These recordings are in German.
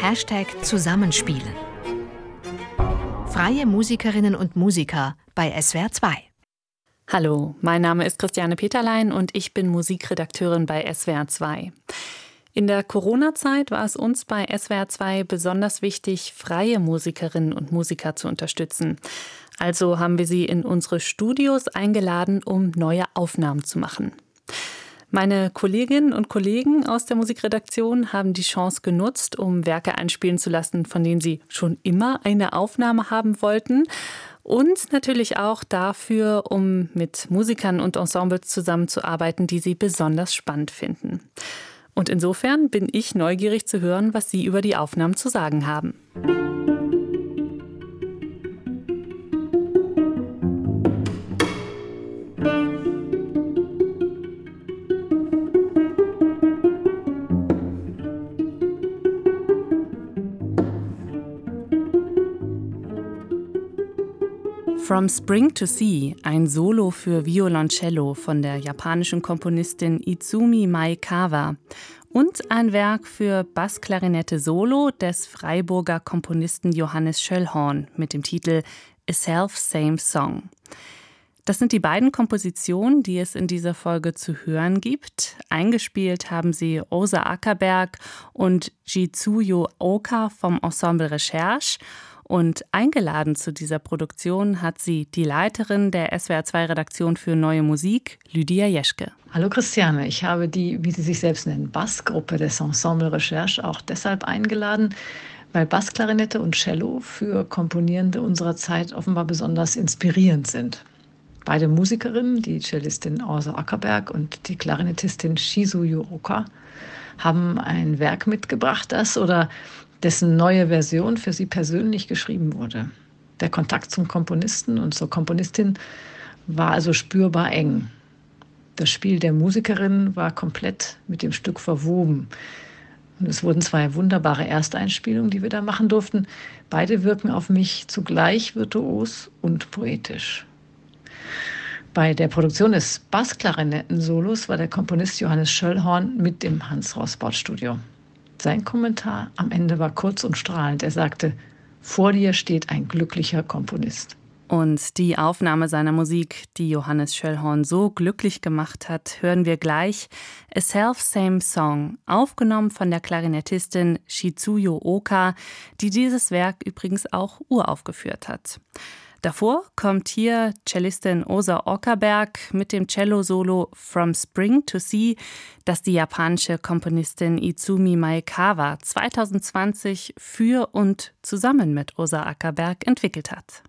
Hashtag Zusammenspielen. Freie Musikerinnen und Musiker bei SWR 2. Hallo, mein Name ist Christiane Peterlein und ich bin Musikredakteurin bei SWR 2. In der Corona-Zeit war es uns bei SWR 2 besonders wichtig, freie Musikerinnen und Musiker zu unterstützen. Also haben wir sie in unsere Studios eingeladen, um neue Aufnahmen zu machen. Meine Kolleginnen und Kollegen aus der Musikredaktion haben die Chance genutzt, um Werke einspielen zu lassen, von denen sie schon immer eine Aufnahme haben wollten. Und natürlich auch dafür, um mit Musikern und Ensembles zusammenzuarbeiten, die sie besonders spannend finden. Und insofern bin ich neugierig zu hören, was Sie über die Aufnahmen zu sagen haben. From Spring to Sea, ein Solo für Violoncello von der japanischen Komponistin Izumi Maekawa und ein Werk für Bassklarinette Solo des Freiburger Komponisten Johannes Schöllhorn mit dem Titel A Self-Same Song. Das sind die beiden Kompositionen, die es in dieser Folge zu hören gibt. Eingespielt haben sie Rosa Ackerberg und Jitsuyo Oka vom Ensemble Recherche und eingeladen zu dieser Produktion hat sie die Leiterin der SWR2-Redaktion für Neue Musik, Lydia Jeschke. Hallo Christiane, ich habe die, wie sie sich selbst nennen, Bassgruppe des Ensemble Recherche auch deshalb eingeladen, weil Bassklarinette und Cello für Komponierende unserer Zeit offenbar besonders inspirierend sind. Beide Musikerinnen, die Cellistin Orsa Ackerberg und die Klarinettistin Shizu Yuroka, haben ein Werk mitgebracht, das oder dessen neue Version für sie persönlich geschrieben wurde. Der Kontakt zum Komponisten und zur Komponistin war also spürbar eng. Das Spiel der Musikerin war komplett mit dem Stück verwoben. Und es wurden zwei wunderbare Ersteinspielungen, die wir da machen durften. Beide wirken auf mich zugleich virtuos und poetisch. Bei der Produktion des Bassklarinetten-Solos war der Komponist Johannes Schöllhorn mit im Hans-Ross-Sportstudio. Sein Kommentar am Ende war kurz und strahlend. Er sagte, vor dir steht ein glücklicher Komponist. Und die Aufnahme seiner Musik, die Johannes Schöllhorn so glücklich gemacht hat, hören wir gleich. A Self-Same Song, aufgenommen von der Klarinettistin Shizuyo Oka, die dieses Werk übrigens auch uraufgeführt hat. Davor kommt hier Cellistin Osa Ockerberg mit dem Cello-Solo From Spring to Sea, das die japanische Komponistin Izumi Maekawa 2020 für und zusammen mit Osa Ockerberg entwickelt hat.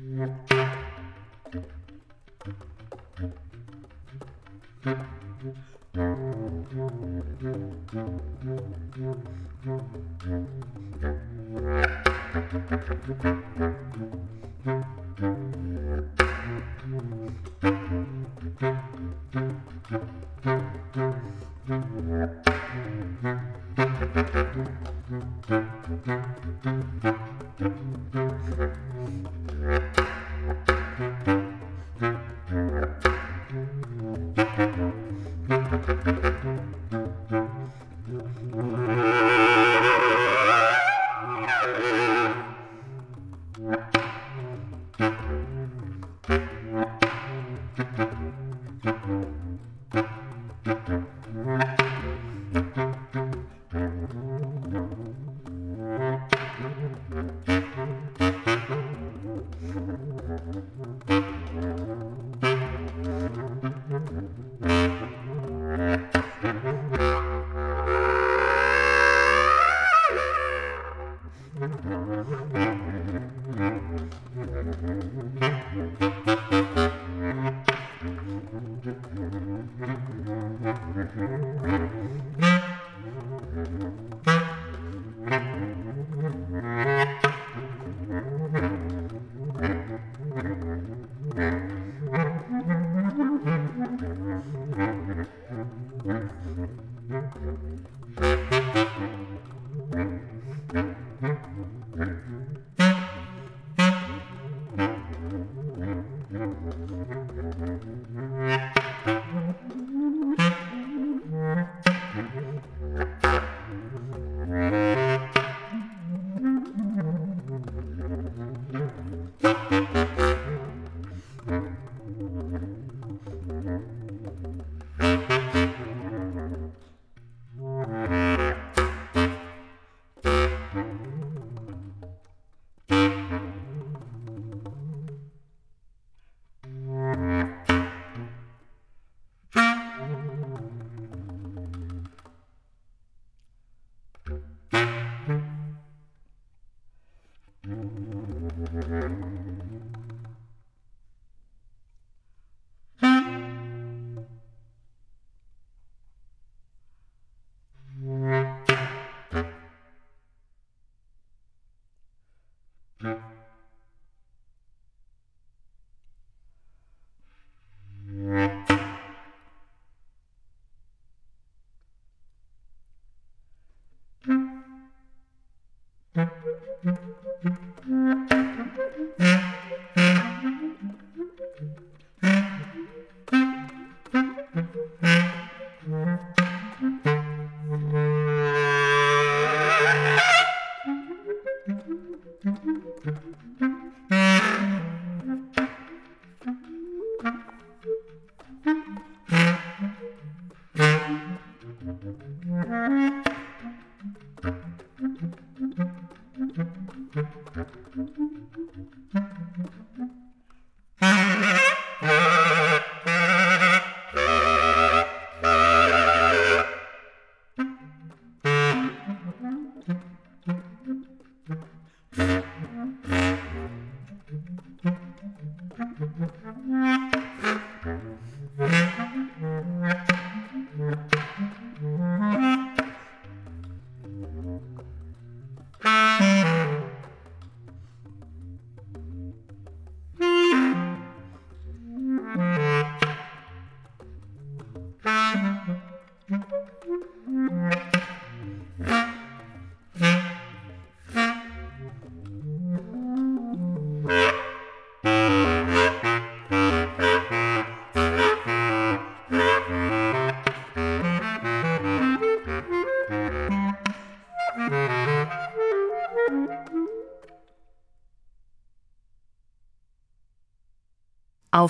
Yeah. Thank you.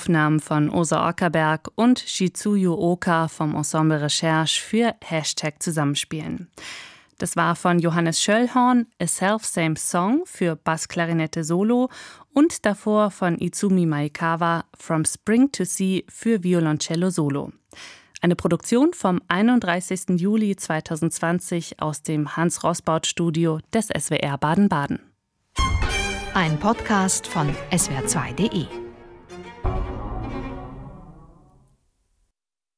Aufnahmen von Osa Ockerberg und Shizuyu Oka vom Ensemble Recherche für Hashtag Zusammenspielen. Das war von Johannes Schöllhorn A Self-Same Song für Bassklarinette Solo und davor von Izumi Maekawa From Spring to Sea für Violoncello Solo. Eine Produktion vom 31. Juli 2020 aus dem Hans Rossbaut Studio des SWR Baden-Baden. Ein Podcast von swr2.de